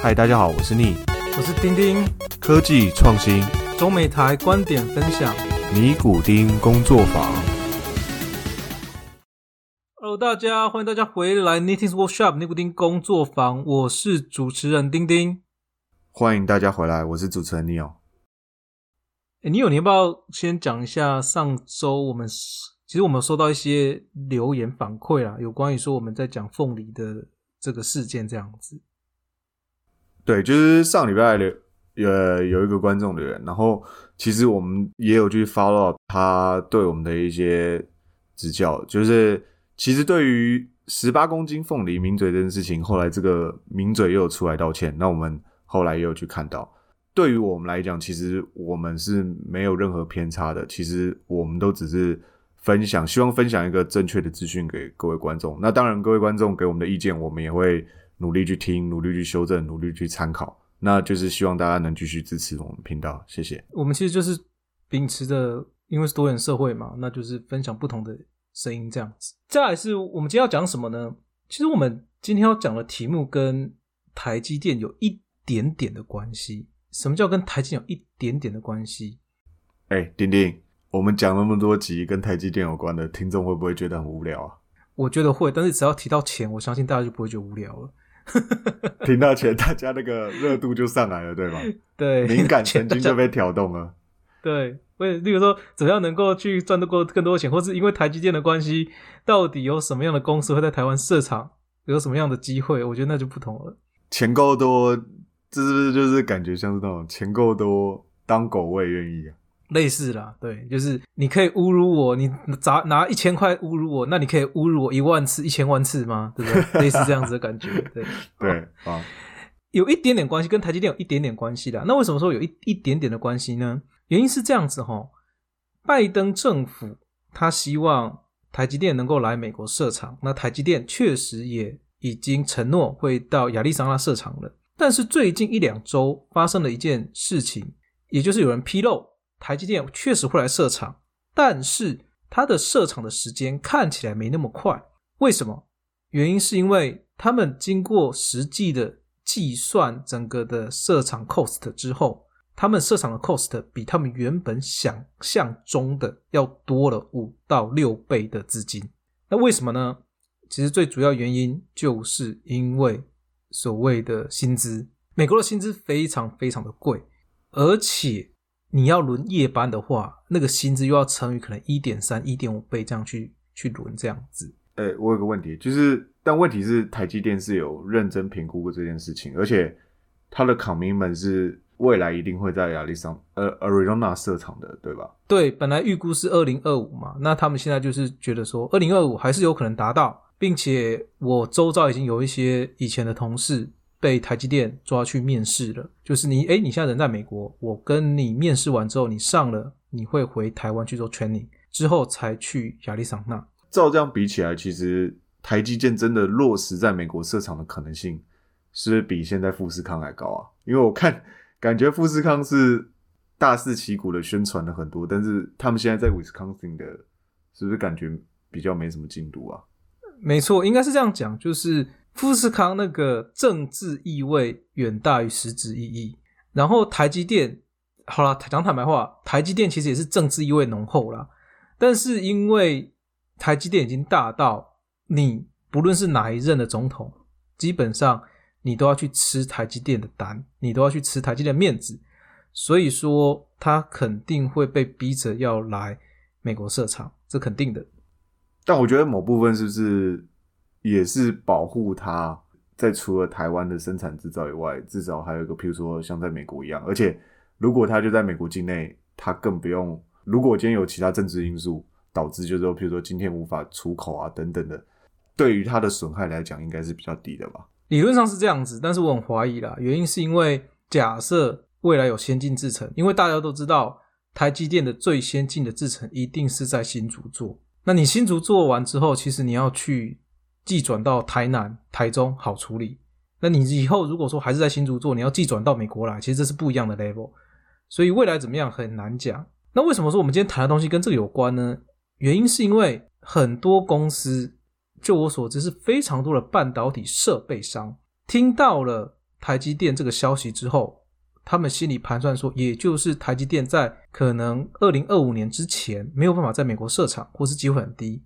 嗨，大家好，我是逆我是丁丁，科技创新中美台观点分享。尼古丁工作坊。Hello，大家欢迎大家回来 Knitting Workshop 尼古丁工作坊，我是主持人丁丁。欢迎大家回来，我是主持人 Neil。诶你有你要不要先讲一下上周我们其实我们收到一些留言反馈啊，有关于说我们在讲凤梨的这个事件这样子。对，就是上礼拜的呃有一个观众留言，然后其实我们也有去 follow 他对我们的一些指教，就是其实对于十八公斤凤梨抿嘴这件事情，后来这个抿嘴又有出来道歉，那我们后来也有去看到。对于我们来讲，其实我们是没有任何偏差的。其实我们都只是分享，希望分享一个正确的资讯给各位观众。那当然，各位观众给我们的意见，我们也会努力去听，努力去修正，努力去参考。那就是希望大家能继续支持我们频道，谢谢。我们其实就是秉持着，因为是多元社会嘛，那就是分享不同的声音这样子。再来是我们今天要讲什么呢？其实我们今天要讲的题目跟台积电有一点点的关系。什么叫跟台积电有一点点的关系？哎、丁丁，我们讲那么多集跟台积电有关的，听众会不会觉得很无聊啊？我觉得会，但是只要提到钱，我相信大家就不会觉得无聊了。听到钱，大家那个热度就上来了，对吗？对，敏感神经就被挑动了。对，为例如说，怎么样能够去赚得过更多钱，或是因为台积电的关系，到底有什么样的公司会在台湾设厂，有什么样的机会？我觉得那就不同了。钱够多，这是不是就是感觉像是那种钱够多，当狗我也愿意啊？类似啦，对，就是你可以侮辱我，你砸拿一千块侮辱我，那你可以侮辱我一万次、一千万次吗？对不对？类似这样子的感觉，对，对啊，有一点点关系，跟台积电有一点点关系的。那为什么说有一一点点的关系呢？原因是这样子哈，拜登政府他希望台积电能够来美国设厂，那台积电确实也已经承诺会到亚利桑那设厂了。但是最近一两周发生了一件事情，也就是有人披露台积电确实会来设厂，但是它的设厂的时间看起来没那么快。为什么？原因是因为他们经过实际的计算整个的设厂 cost 之后，他们设厂的 cost 比他们原本想象中的要多了五到六倍的资金。那为什么呢？其实最主要原因就是因为所谓的薪资，美国的薪资非常非常的贵，而且你要轮夜班的话，那个薪资又要乘以可能一点三、一点五倍这样去去轮这样子。哎、我有个问题，就是，但问题是台积电是有认真评估过这件事情，而且它的 commitment 是未来一定会在亚利桑呃 Arizona 设厂的，对吧？对，本来预估是二零二五嘛，那他们现在就是觉得说，二零二五还是有可能达到，并且我周遭已经有一些以前的同事被台积电抓去面试了，就是你，诶，你现在人在美国，我跟你面试完之后，你上了，你会回台湾去做 training，之后才去亚利桑那。照这样比起来，其实台积电真的落实在美国设厂的可能性，是不是比现在富士康还高啊？因为我看感觉富士康是大肆旗鼓的宣传了很多，但是他们现在在 Wisconsin 的，是不是感觉比较没什么进度啊？没错，应该是这样讲，就是富士康那个政治意味远大于实质意义。然后台积电，好了，讲坦白话，台积电其实也是政治意味浓厚啦。但是因为台积电已经大到你不论是哪一任的总统，基本上你都要去吃台积电的单，你都要去吃台积电的面子，所以说他肯定会被逼着要来美国设厂，这肯定的。但我觉得某部分是不是也是保护它，在除了台湾的生产制造以外，至少还有一个，譬如说像在美国一样，而且如果它就在美国境内，它更不用。如果今天有其他政治因素导致，就是说，譬如说今天无法出口啊等等的，对于它的损害来讲，应该是比较低的吧？理论上是这样子，但是我很怀疑啦。原因是因为假设未来有先进制程，因为大家都知道台积电的最先进的制程一定是在新竹做。那你新竹做完之后，其实你要去寄转到台南、台中好处理。那你以后如果说还是在新竹做，你要寄转到美国来，其实这是不一样的 level。所以未来怎么样很难讲。那为什么说我们今天谈的东西跟这个有关呢？原因是因为很多公司，就我所知是非常多的半导体设备商，听到了台积电这个消息之后，他们心里盘算说，也就是台积电在可能二零二五年之前没有办法在美国设厂，或是机会很低，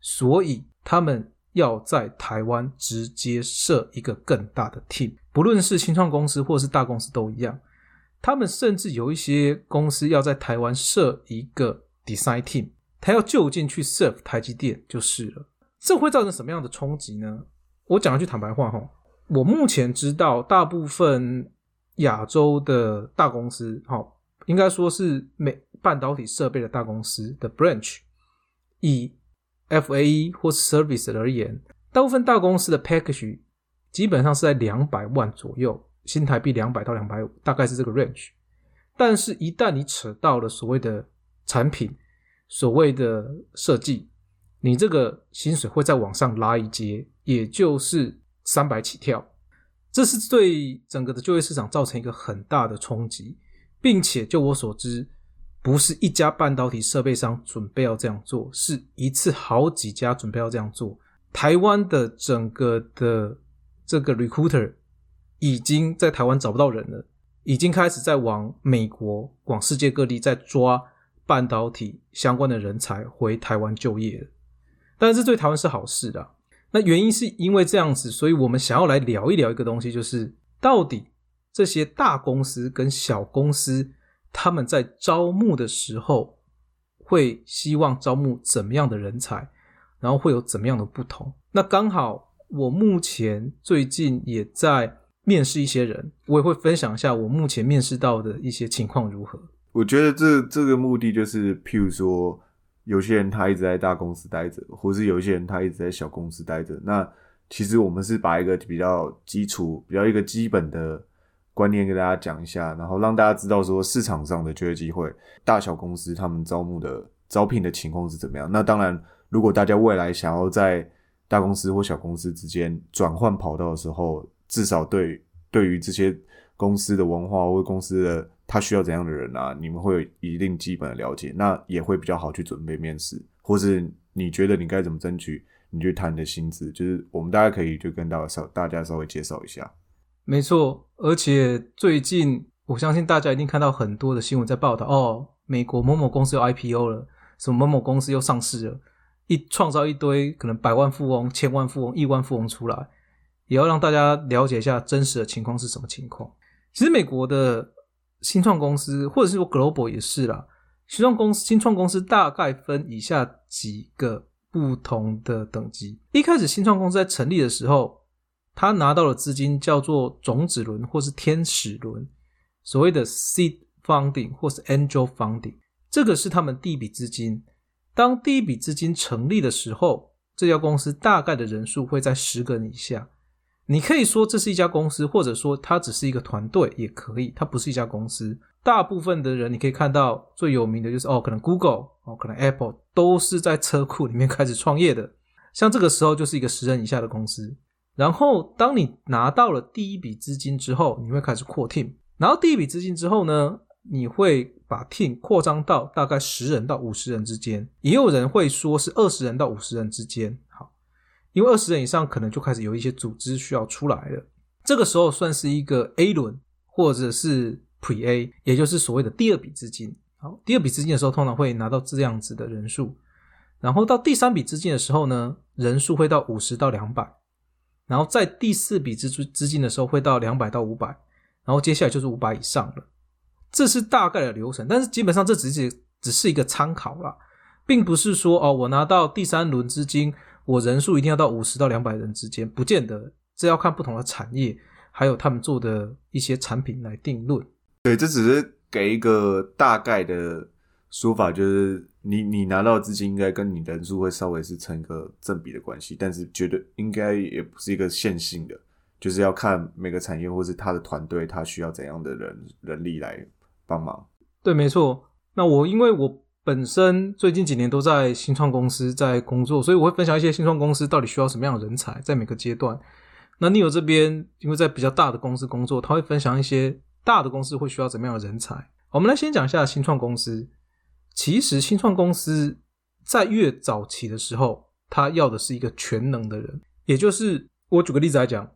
所以他们要在台湾直接设一个更大的 team，不论是新创公司或是大公司都一样。他们甚至有一些公司要在台湾设一个 design team，他要就近去 serve 台积电就是了。这会造成什么样的冲击呢？我讲一句坦白话哈，我目前知道大部分亚洲的大公司，好，应该说是美半导体设备的大公司的 branch，以 FAE 或 service 而言，大部分大公司的 package 基本上是在两百万左右。新台币两百到两百五，大概是这个 range。但是，一旦你扯到了所谓的产品、所谓的设计，你这个薪水会再往上拉一阶，也就是三百起跳。这是对整个的就业市场造成一个很大的冲击，并且就我所知，不是一家半导体设备商准备要这样做，是一次好几家准备要这样做。台湾的整个的这个 recruiter。已经在台湾找不到人了，已经开始在往美国、往世界各地在抓半导体相关的人才回台湾就业了。但是对台湾是好事的。那原因是因为这样子，所以我们想要来聊一聊一个东西，就是到底这些大公司跟小公司他们在招募的时候会希望招募怎么样的人才，然后会有怎么样的不同。那刚好我目前最近也在。面试一些人，我也会分享一下我目前面试到的一些情况如何。我觉得这这个目的就是，譬如说，有些人他一直在大公司待着，或是有些人他一直在小公司待着。那其实我们是把一个比较基础、比较一个基本的观念跟大家讲一下，然后让大家知道说市场上的就业机会，大小公司他们招募的招聘的情况是怎么样。那当然，如果大家未来想要在大公司或小公司之间转换跑道的时候，至少对对于这些公司的文化或公司的他需要怎样的人啊，你们会有一定基本的了解，那也会比较好去准备面试，或是你觉得你该怎么争取，你去谈你的薪资，就是我们大家可以就跟大家稍大家稍微介绍一下。没错，而且最近我相信大家一定看到很多的新闻在报道哦，美国某某公司又 IPO 了，什么某某公司又上市了，一创造一堆可能百万富翁、千万富翁、亿万富翁出来。也要让大家了解一下真实的情况是什么情况。其实美国的新创公司，或者是说 global 也是啦，新创公司新创公司大概分以下几个不同的等级。一开始新创公司在成立的时候，他拿到的资金叫做种子轮或是天使轮，所谓的 seed funding 或是 angel funding，这个是他们第一笔资金。当第一笔资金成立的时候，这家公司大概的人数会在十个人以下。你可以说这是一家公司，或者说它只是一个团队也可以，它不是一家公司。大部分的人你可以看到最有名的就是哦，可能 Google 哦，可能 Apple 都是在车库里面开始创业的。像这个时候就是一个十人以下的公司。然后当你拿到了第一笔资金之后，你会开始扩 team。然后第一笔资金之后呢，你会把 team 扩张到大概十人到五十人之间，也有人会说是二十人到五十人之间。好因为二十人以上，可能就开始有一些组织需要出来了。这个时候算是一个 A 轮，或者是 Pre A，也就是所谓的第二笔资金。好，第二笔资金的时候，通常会拿到这样子的人数。然后到第三笔资金的时候呢，人数会到五十到两百。然后在第四笔资资金的时候，会到两百到五百。然后接下来就是五百以上了。这是大概的流程，但是基本上这只是只是一个参考啦，并不是说哦，我拿到第三轮资金。我人数一定要到五十到两百人之间，不见得，这要看不同的产业，还有他们做的一些产品来定论。对，这只是给一个大概的说法，就是你你拿到资金应该跟你人数会稍微是成一个正比的关系，但是绝对应该也不是一个线性的，就是要看每个产业或是他的团队他需要怎样的人人力来帮忙。对，没错。那我因为我。本身最近几年都在新创公司在工作，所以我会分享一些新创公司到底需要什么样的人才，在每个阶段。那你有这边因为在比较大的公司工作，他会分享一些大的公司会需要怎么样的人才。我们来先讲一下新创公司。其实新创公司在越早期的时候，他要的是一个全能的人，也就是我举个例子来讲，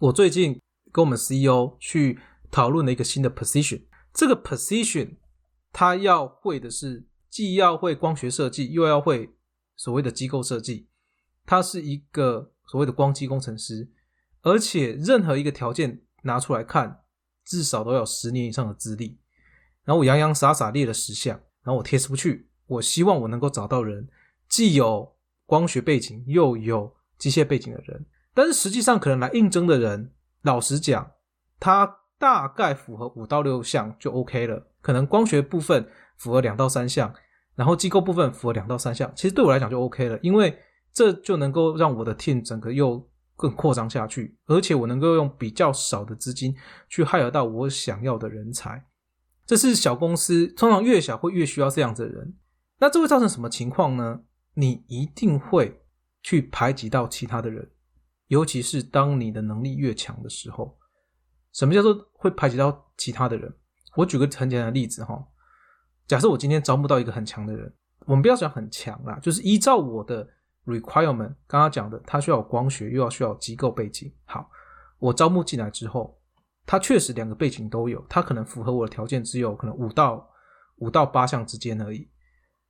我最近跟我们 CEO 去讨论了一个新的 position，这个 position 他要会的是既要会光学设计，又要会所谓的机构设计，他是一个所谓的光机工程师，而且任何一个条件拿出来看，至少都要十年以上的资历。然后我洋洋洒洒列了十项，然后我贴出去，我希望我能够找到人，既有光学背景又有机械背景的人。但是实际上，可能来应征的人，老实讲，他大概符合五到六项就 OK 了。可能光学部分符合两到三项，然后机构部分符合两到三项，其实对我来讲就 OK 了，因为这就能够让我的 team 整个又更扩张下去，而且我能够用比较少的资金去害得到我想要的人才。这是小公司通常越小会越需要这样子的人。那这会造成什么情况呢？你一定会去排挤到其他的人。尤其是当你的能力越强的时候，什么叫做会排挤到其他的人？我举个很简单的例子哈，假设我今天招募到一个很强的人，我们不要讲很强啦，就是依照我的 requirement，刚刚讲的，他需要光学，又要需要机构背景。好，我招募进来之后，他确实两个背景都有，他可能符合我的条件只有可能五到五到八项之间而已。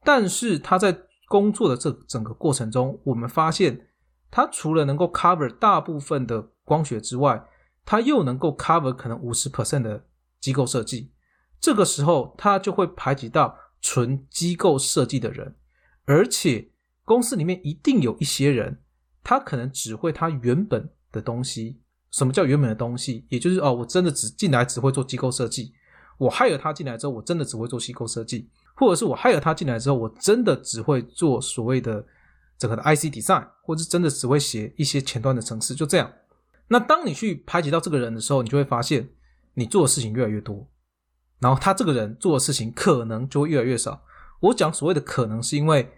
但是他在工作的这整个过程中，我们发现。它除了能够 cover 大部分的光学之外，它又能够 cover 可能五十 percent 的机构设计。这个时候，它就会排挤到纯机构设计的人，而且公司里面一定有一些人，他可能只会他原本的东西。什么叫原本的东西？也就是哦，我真的只进来只会做机构设计。我 hire 他进来之后，我真的只会做机构设计，或者是我 hire 他进来之后，我真的只会做所谓的。整个的 IC design，或者是真的只会写一些前端的程式，就这样。那当你去排挤到这个人的时候，你就会发现你做的事情越来越多，然后他这个人做的事情可能就会越来越少。我讲所谓的可能，是因为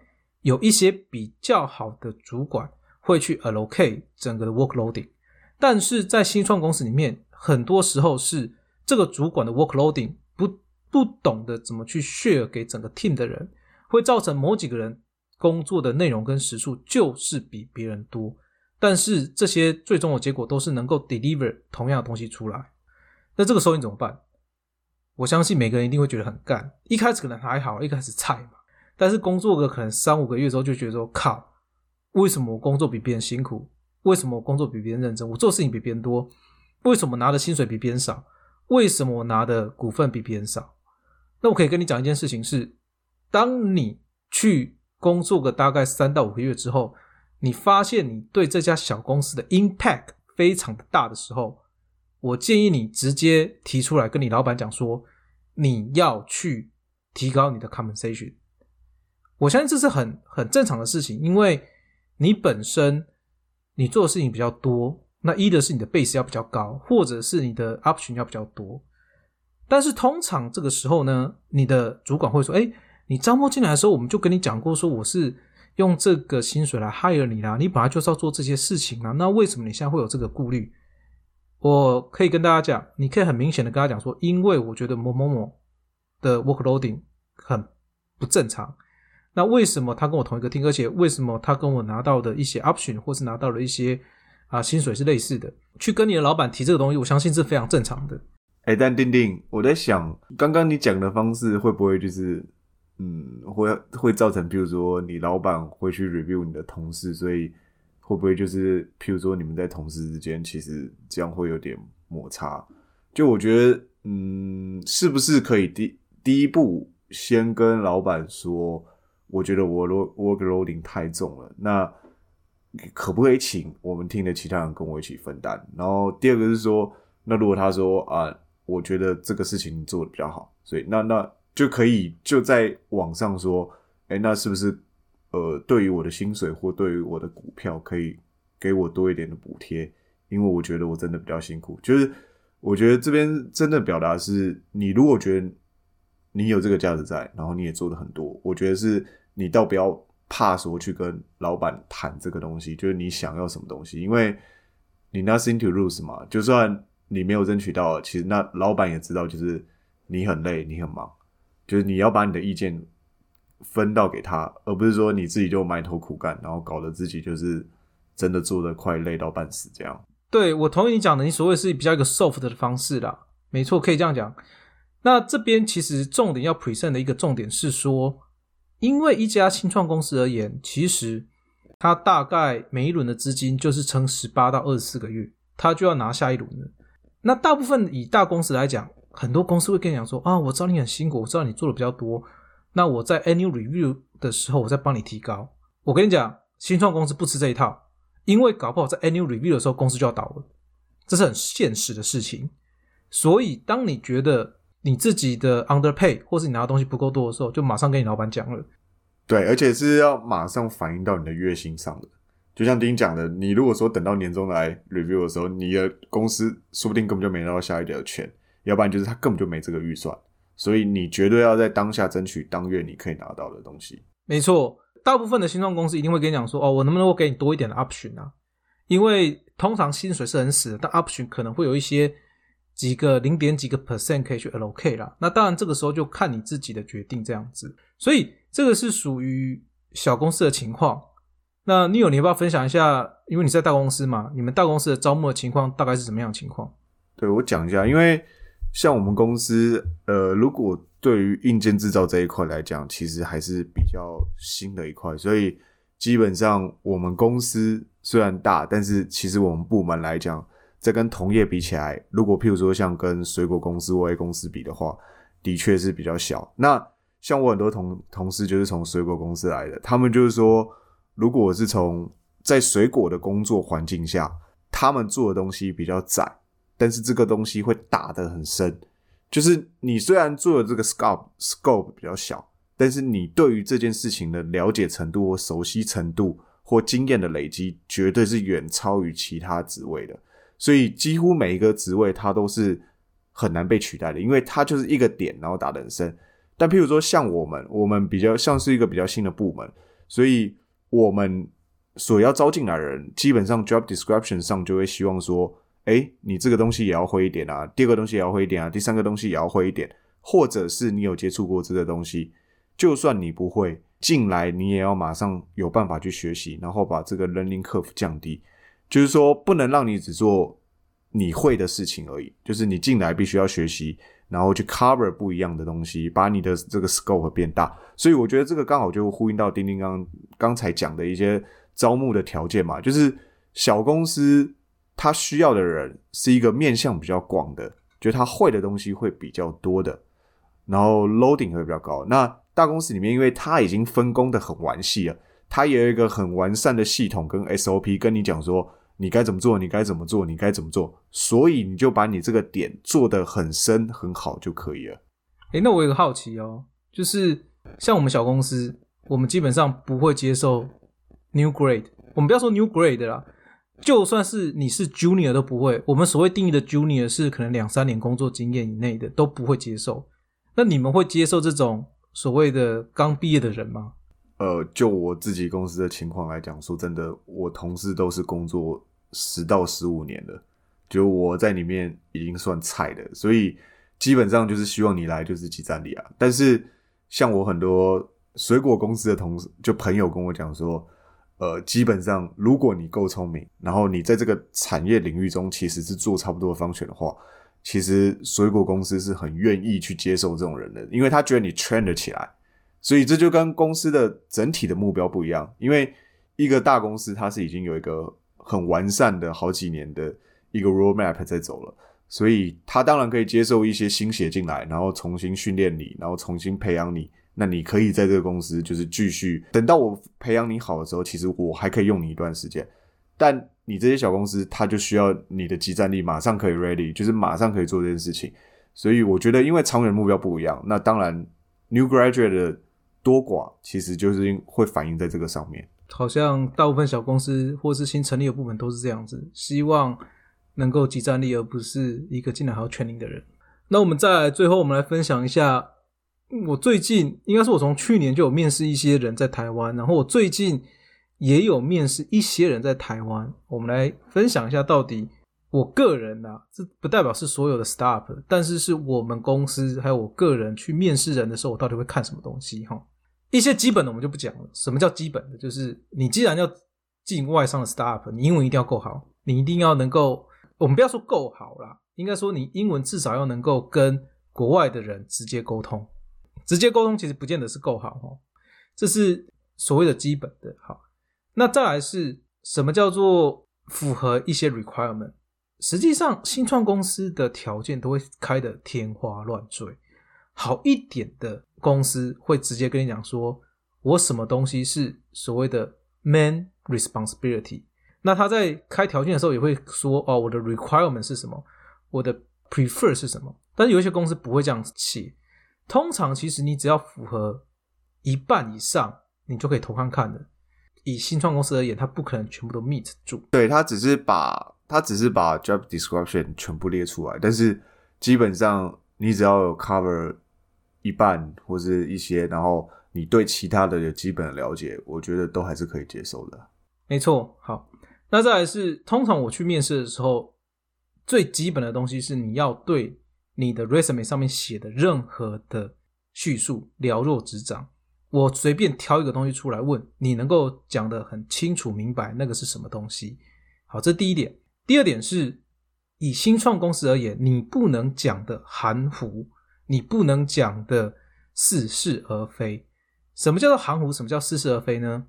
有一些比较好的主管会去 allocate 整个的 workloading，但是在新创公司里面，很多时候是这个主管的 workloading 不不懂得怎么去 share 给整个 team 的人，会造成某几个人。工作的内容跟时数就是比别人多，但是这些最终的结果都是能够 deliver 同样的东西出来。那这个时候你怎么办？我相信每个人一定会觉得很干。一开始可能还好，一开始菜嘛。但是工作个可能三五个月之后，就觉得说靠，为什么我工作比别人辛苦？为什么我工作比别人认真？我做事情比别人多？为什么拿的薪水比别人少？为什么我拿的股份比别人少？那我可以跟你讲一件事情是，当你去。工作个大概三到五个月之后，你发现你对这家小公司的 impact 非常的大的时候，我建议你直接提出来跟你老板讲说，你要去提高你的 compensation。我相信这是很很正常的事情，因为你本身你做的事情比较多，那一的是你的 base 要比较高，或者是你的 option 要比较多。但是通常这个时候呢，你的主管会说，哎。你招募进来的时候，我们就跟你讲过，说我是用这个薪水来 hire 你啦。你本来就是要做这些事情啦，那为什么你现在会有这个顾虑？我可以跟大家讲，你可以很明显的跟他讲说，因为我觉得某某某的 workloading 很不正常。那为什么他跟我同一个厅，而且为什么他跟我拿到的一些 option 或是拿到了一些啊薪水是类似的？去跟你的老板提这个东西，我相信是非常正常的。哎，但丁丁，我在想，刚刚你讲的方式会不会就是？嗯，会会造成，比如说你老板会去 review 你的同事，所以会不会就是，譬如说你们在同事之间，其实这样会有点摩擦？就我觉得，嗯，是不是可以第第一步先跟老板说，我觉得我 work loading 太重了，那可不可以请我们听的其他人跟我一起分担？然后第二个是说，那如果他说啊，我觉得这个事情做的比较好，所以那那。就可以就在网上说，哎，那是不是呃，对于我的薪水或对于我的股票，可以给我多一点的补贴？因为我觉得我真的比较辛苦。就是我觉得这边真的表达是，你如果觉得你有这个价值在，然后你也做的很多，我觉得是你倒不要怕说去跟老板谈这个东西，就是你想要什么东西，因为你 nothing to lose 嘛。就算你没有争取到，其实那老板也知道，就是你很累，你很忙。就是你要把你的意见分到给他，而不是说你自己就埋头苦干，然后搞得自己就是真的做的快累到半死这样。对我同意你讲的，你所谓是比较一个 soft 的方式啦，没错，可以这样讲。那这边其实重点要 present 的一个重点是说，因为一家新创公司而言，其实它大概每一轮的资金就是撑十八到二十四个月，它就要拿下一轮了。那大部分以大公司来讲，很多公司会跟你讲说啊，我知道你很辛苦，我知道你做的比较多，那我在 annual review 的时候，我再帮你提高。我跟你讲，新创公司不吃这一套。因为搞不好在 annual review 的时候，公司就要倒了，这是很现实的事情。所以，当你觉得你自己的 underpay 或是你拿的东西不够多的时候，就马上跟你老板讲了。对，而且是要马上反映到你的月薪上的。就像丁讲的，你如果说等到年终来 review 的时候，你的公司说不定根本就没拿到下一点的钱，要不然就是他根本就没这个预算。所以，你绝对要在当下争取当月你可以拿到的东西。没错。大部分的新创公司一定会跟你讲说：“哦，我能不能够给你多一点的 option 啊？因为通常薪水是很死的，但 option 可能会有一些几个零点几个 percent 可以去 LOK 啦。那当然，这个时候就看你自己的决定这样子。所以这个是属于小公司的情况。那你有你要不要分享一下？因为你在大公司嘛，你们大公司的招募的情况大概是什么样情况？对我讲一下，因为像我们公司，呃，如果对于硬件制造这一块来讲，其实还是比较新的一块，所以基本上我们公司虽然大，但是其实我们部门来讲，在跟同业比起来，如果譬如说像跟水果公司或 A 公司比的话，的确是比较小。那像我很多同同事就是从水果公司来的，他们就是说，如果我是从在水果的工作环境下，他们做的东西比较窄，但是这个东西会打得很深。就是你虽然做的这个 scope scope 比较小，但是你对于这件事情的了解程度或熟悉程度或经验的累积，绝对是远超于其他职位的。所以几乎每一个职位它都是很难被取代的，因为它就是一个点，然后打得很深。但譬如说像我们，我们比较像是一个比较新的部门，所以我们所要招进来的人，基本上 job description 上就会希望说。哎，你这个东西也要会一点啊，第二个东西也要会一点啊，第三个东西也要会一点，或者是你有接触过这个东西，就算你不会进来，你也要马上有办法去学习，然后把这个 learning curve 降低，就是说不能让你只做你会的事情而已，就是你进来必须要学习，然后去 cover 不一样的东西，把你的这个 scope 变大。所以我觉得这个刚好就呼应到丁丁刚刚才讲的一些招募的条件嘛，就是小公司。他需要的人是一个面向比较广的，就他会的东西会比较多的，然后 loading 会比较高。那大公司里面，因为他已经分工的很完细了，他也有一个很完善的系统跟 SOP，跟你讲说你该怎么做，你该怎么做，你该怎么做，所以你就把你这个点做得很深很好就可以了。诶，那我有个好奇哦，就是像我们小公司，我们基本上不会接受 new grade，我们不要说 new grade 啦。就算是你是 junior 都不会，我们所谓定义的 junior 是可能两三年工作经验以内的都不会接受。那你们会接受这种所谓的刚毕业的人吗？呃，就我自己公司的情况来讲，说真的，我同事都是工作十到十五年的，就我在里面已经算菜的，所以基本上就是希望你来就是集战力啊。但是像我很多水果公司的同事，就朋友跟我讲说。呃，基本上，如果你够聪明，然后你在这个产业领域中其实是做差不多的方选的话，其实水果公司是很愿意去接受这种人的，因为他觉得你 train 得起来，所以这就跟公司的整体的目标不一样。因为一个大公司它是已经有一个很完善的好几年的一个 roadmap 在走了，所以他当然可以接受一些新血进来，然后重新训练你，然后重新培养你。那你可以在这个公司就是继续等到我培养你好的时候，其实我还可以用你一段时间。但你这些小公司，它就需要你的集战力，马上可以 ready，就是马上可以做这件事情。所以我觉得，因为长远目标不一样，那当然 new graduate 的多寡，其实就是会反映在这个上面。好像大部分小公司或是新成立的部门都是这样子，希望能够集战力，而不是一个进来还要 training 的人。那我们再最后，我们来分享一下。我最近应该是我从去年就有面试一些人在台湾，然后我最近也有面试一些人在台湾。我们来分享一下，到底我个人呐，这不代表是所有的 staff，但是是我们公司还有我个人去面试人的时候，我到底会看什么东西哈？一些基本的我们就不讲了。什么叫基本的？就是你既然要进外商的 staff，你英文一定要够好。你一定要能够，我们不要说够好啦，应该说你英文至少要能够跟国外的人直接沟通。直接沟通其实不见得是够好哦，这是所谓的基本的。好，那再来是什么叫做符合一些 requirement？实际上，新创公司的条件都会开得天花乱坠。好一点的公司会直接跟你讲说，我什么东西是所谓的 man responsibility。那他在开条件的时候也会说，哦，我的 requirement 是什么，我的 prefer 是什么。但是有一些公司不会这样写。通常其实你只要符合一半以上，你就可以投看看的。以新创公司而言，它不可能全部都 meet 住。对他只是把他只是把 job description 全部列出来，但是基本上你只要有 cover 一半或是一些，然后你对其他的有基本的了解，我觉得都还是可以接受的。没错，好，那再来是通常我去面试的时候，最基本的东西是你要对你的 resume 上面写的任何的叙述了若指掌。我随便挑一个东西出来问你，能够讲得很清楚明白那个是什么东西。好，这第一点。第二点是以新创公司而言，你不能讲的含糊，你不能讲的似是而非。什么叫做含糊？什么叫似是而非呢？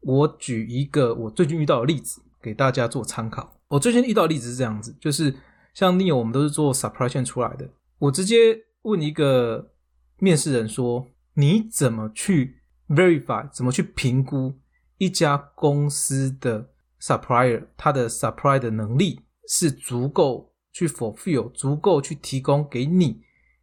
我举一个我最近遇到的例子给大家做参考。我最近遇到的例子是这样子，就是像 neo，我们都是做 supply chain 出来的。我直接问一个面试人说。你怎么去 verify？怎么去评估一家公司的 supplier 它的 supply 的能力是足够去 fulfill，足够去提供给你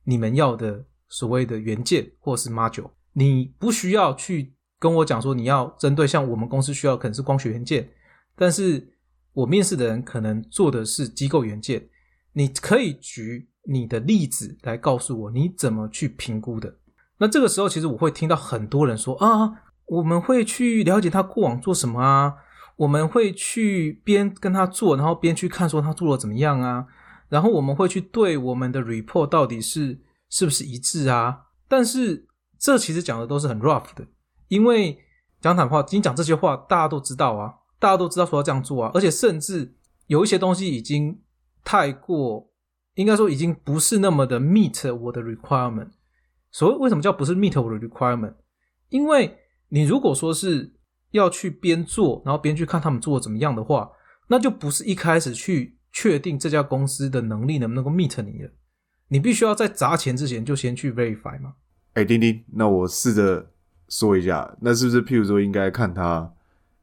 你们要的所谓的元件或是 module？你不需要去跟我讲说你要针对像我们公司需要可能是光学元件，但是我面试的人可能做的是机构元件。你可以举你的例子来告诉我你怎么去评估的。那这个时候，其实我会听到很多人说啊，我们会去了解他过往做什么啊，我们会去边跟他做，然后边去看说他做的怎么样啊，然后我们会去对我们的 report 到底是是不是一致啊。但是这其实讲的都是很 rough 的，因为讲坦话，你讲这些话大家都知道啊，大家都知道说要这样做啊，而且甚至有一些东西已经太过，应该说已经不是那么的 meet 我的 requirement。所以为什么叫不是 meet 我的 requirement？因为你如果说是要去边做，然后边去看他们做的怎么样的话，那就不是一开始去确定这家公司的能力能不能够 meet 你了。你必须要在砸钱之前就先去 verify 嘛。哎，丁丁，那我试着说一下，那是不是譬如说应该看他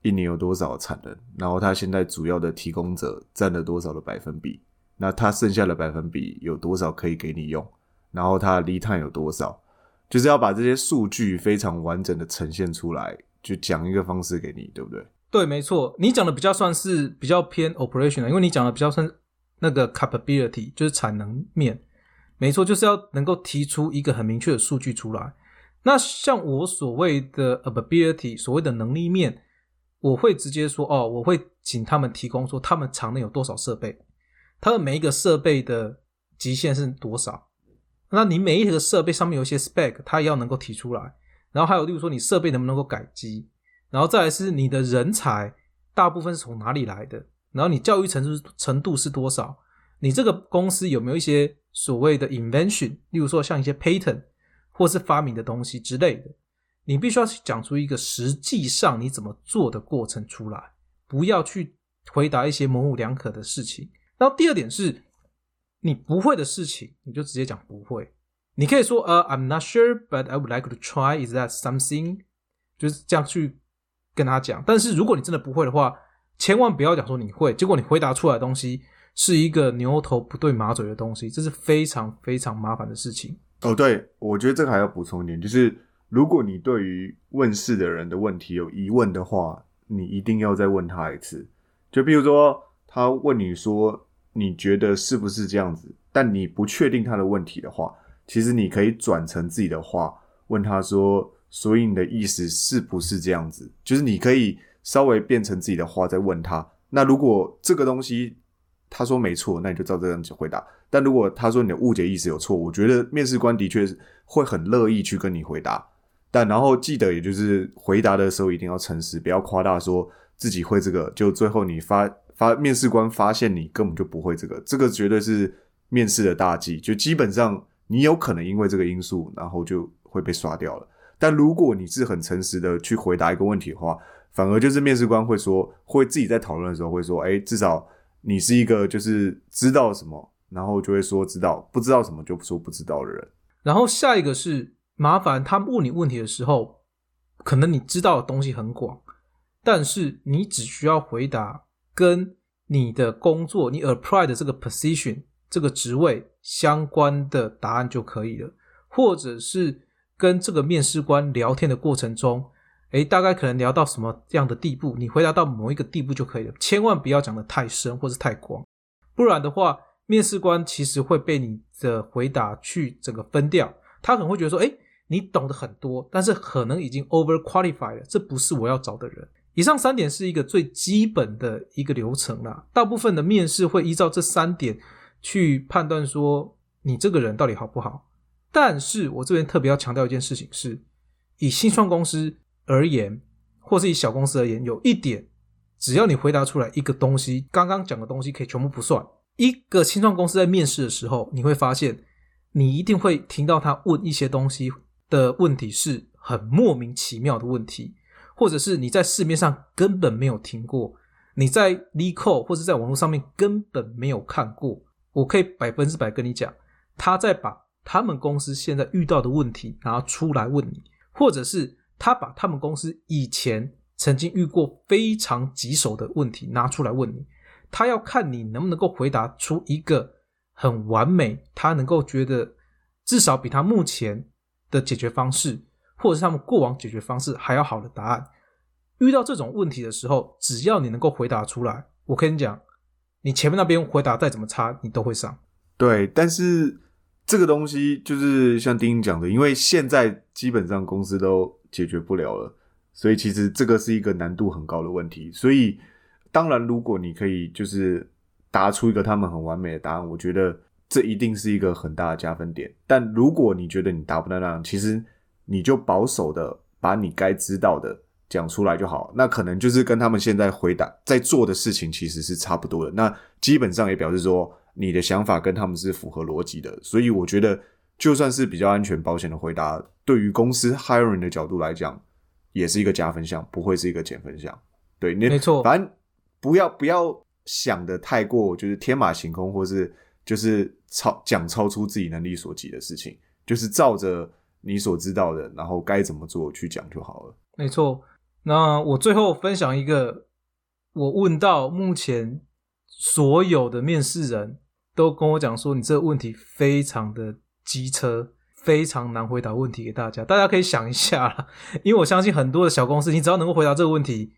一年有多少产能，然后他现在主要的提供者占了多少的百分比，那他剩下的百分比有多少可以给你用？然后它的离碳有多少，就是要把这些数据非常完整的呈现出来，就讲一个方式给你，对不对？对，没错，你讲的比较算是比较偏 operation 因为你讲的比较算那个 capability，就是产能面，没错，就是要能够提出一个很明确的数据出来。那像我所谓的 ability，所谓的能力面，我会直接说哦，我会请他们提供说他们厂内有多少设备，他们每一个设备的极限是多少。那你每一个设备上面有一些 spec，它也要能够提出来。然后还有，例如说你设备能不能够改机，然后再来是你的人才大部分是从哪里来的，然后你教育程度程度是多少，你这个公司有没有一些所谓的 invention，例如说像一些 patent 或是发明的东西之类的，你必须要去讲出一个实际上你怎么做的过程出来，不要去回答一些模棱两可的事情。然后第二点是。你不会的事情，你就直接讲不会。你可以说呃，I'm not sure, but I would like to try. Is that something？就是这样去跟他讲。但是如果你真的不会的话，千万不要讲说你会，结果你回答出来的东西是一个牛头不对马嘴的东西，这是非常非常麻烦的事情。哦，对，我觉得这个还要补充一点，就是如果你对于问世的人的问题有疑问的话，你一定要再问他一次。就比如说，他问你说。你觉得是不是这样子？但你不确定他的问题的话，其实你可以转成自己的话问他说：“所以你的意思是不是这样子？”就是你可以稍微变成自己的话再问他。那如果这个东西他说没错，那你就照这样子回答。但如果他说你的误解意思有错，我觉得面试官的确会很乐意去跟你回答。但然后记得，也就是回答的时候一定要诚实，不要夸大说自己会这个，就最后你发。发面试官发现你根本就不会这个，这个绝对是面试的大忌。就基本上你有可能因为这个因素，然后就会被刷掉了。但如果你是很诚实的去回答一个问题的话，反而就是面试官会说，会自己在讨论的时候会说，哎，至少你是一个就是知道什么，然后就会说知道，不知道什么就说不知道的人。然后下一个是麻烦他问你问题的时候，可能你知道的东西很广，但是你只需要回答跟你的工作你 apply 的这个 position 这个职位相关的答案就可以了，或者是跟这个面试官聊天的过程中。诶，大概可能聊到什么样的地步，你回答到某一个地步就可以了，千万不要讲的太深或是太广，不然的话，面试官其实会被你的回答去整个分掉，他可能会觉得说，诶，你懂得很多，但是可能已经 over qualified 了，这不是我要找的人。以上三点是一个最基本的一个流程啦，大部分的面试会依照这三点去判断说你这个人到底好不好。但是我这边特别要强调一件事情是，以新创公司。而言，或是以小公司而言，有一点，只要你回答出来一个东西，刚刚讲的东西可以全部不算。一个新创公司在面试的时候，你会发现，你一定会听到他问一些东西的问题是很莫名其妙的问题，或者是你在市面上根本没有听过，你在 l e c o 或者在网络上面根本没有看过。我可以百分之百跟你讲，他在把他们公司现在遇到的问题拿出来问你，或者是。他把他们公司以前曾经遇过非常棘手的问题拿出来问你，他要看你能不能够回答出一个很完美，他能够觉得至少比他目前的解决方式，或者是他们过往解决方式还要好的答案。遇到这种问题的时候，只要你能够回答出来，我跟你讲，你前面那边回答再怎么差，你都会上。对，但是这个东西就是像丁丁讲的，因为现在基本上公司都。解决不了了，所以其实这个是一个难度很高的问题。所以当然，如果你可以就是答出一个他们很完美的答案，我觉得这一定是一个很大的加分点。但如果你觉得你答不到那样，其实你就保守的把你该知道的讲出来就好。那可能就是跟他们现在回答在做的事情其实是差不多的。那基本上也表示说你的想法跟他们是符合逻辑的。所以我觉得。就算是比较安全保险的回答，对于公司 hiring 的角度来讲，也是一个加分项，不会是一个减分项。对，没错，反正不要不要想的太过，就是天马行空，或是就是超讲超出自己能力所及的事情，就是照着你所知道的，然后该怎么做去讲就好了。没错，那我最后分享一个，我问到目前所有的面试人都跟我讲说，你这个问题非常的。机车非常难回答问题给大家，大家可以想一下啦，因为我相信很多的小公司，你只要能够回答这个问题，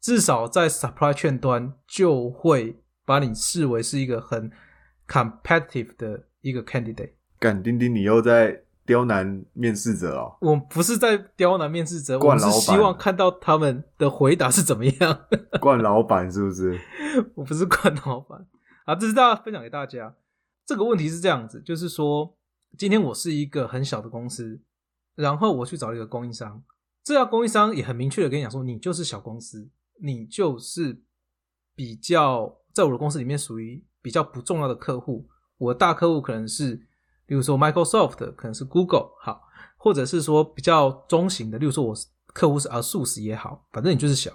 至少在 supply 券端就会把你视为是一个很 competitive 的一个 candidate。干丁丁，你又在刁难面试者哦？我不是在刁难面试者，我是希望看到他们的回答是怎么样。冠老板是不是？我不是冠老板啊，这是大家分享给大家。这个问题是这样子，就是说。今天我是一个很小的公司，然后我去找一个供应商，这家供应商也很明确的跟你讲说，你就是小公司，你就是比较在我的公司里面属于比较不重要的客户。我的大客户可能是，比如说 Microsoft，可能是 Google，好，或者是说比较中型的，例如说我客户是 ASUS 也好，反正你就是小。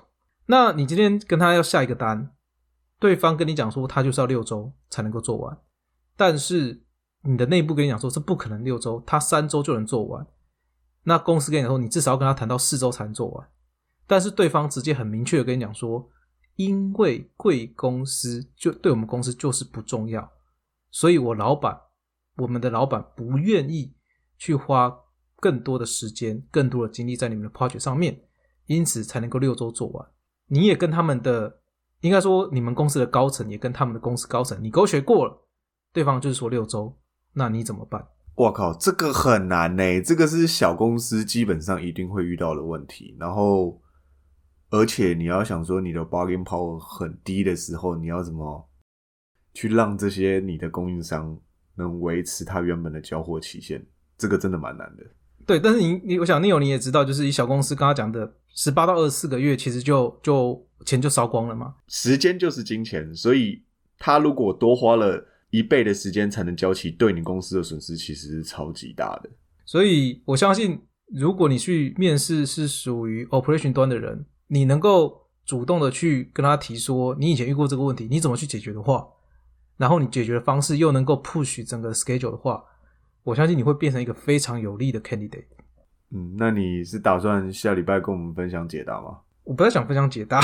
那你今天跟他要下一个单，对方跟你讲说他就是要六周才能够做完，但是。你的内部跟你讲说，这不可能六周，他三周就能做完。那公司跟你说，你至少要跟他谈到四周才能做完。但是对方直接很明确的跟你讲说，因为贵公司就对我们公司就是不重要，所以我老板，我们的老板不愿意去花更多的时间、更多的精力在你们的 project 上面，因此才能够六周做完。你也跟他们的，应该说你们公司的高层也跟他们的公司高层你勾选过了，对方就是说六周。那你怎么办？我靠，这个很难呢。这个是小公司基本上一定会遇到的问题。然后，而且你要想说你的 bargain power 很低的时候，你要怎么去让这些你的供应商能维持他原本的交货期限？这个真的蛮难的。对，但是你你，我想 Neil 你也知道，就是以小公司刚刚讲的十八到二十四个月，其实就就钱就烧光了嘛。时间就是金钱，所以他如果多花了一倍的时间才能交齐，对你公司的损失其实是超级大的。所以我相信，如果你去面试是属于 operation 端的人，你能够主动的去跟他提说你以前遇过这个问题，你怎么去解决的话，然后你解决的方式又能够 push 整个 schedule 的话，我相信你会变成一个非常有利的 candidate。嗯，那你是打算下礼拜跟我们分享解答吗？我不太想分享解答，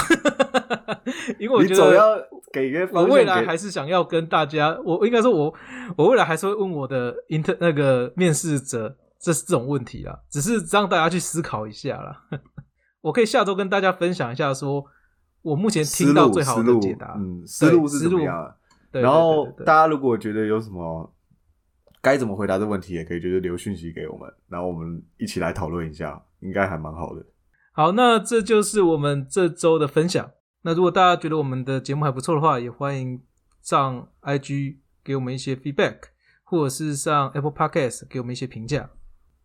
因为我觉你总要得给未来还是想要跟大家，我应该说我我未来还是会问我的 inter 那个面试者这是这种问题啦，只是让大家去思考一下啦。我可以下周跟大家分享一下，说我目前听到最好的解答，嗯，思路是怎么样然后大家如果觉得有什么该怎么回答这问题，也可以就是留讯息给我们，然后我们一起来讨论一下，应该还蛮好的。好，那这就是我们这周的分享。那如果大家觉得我们的节目还不错的话，也欢迎上 IG 给我们一些 feedback，或者是上 Apple Podcast 给我们一些评价。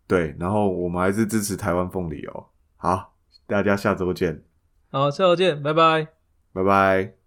对，然后我们还是支持台湾凤梨哦。好，大家下周见，好，下周见，拜拜。拜拜。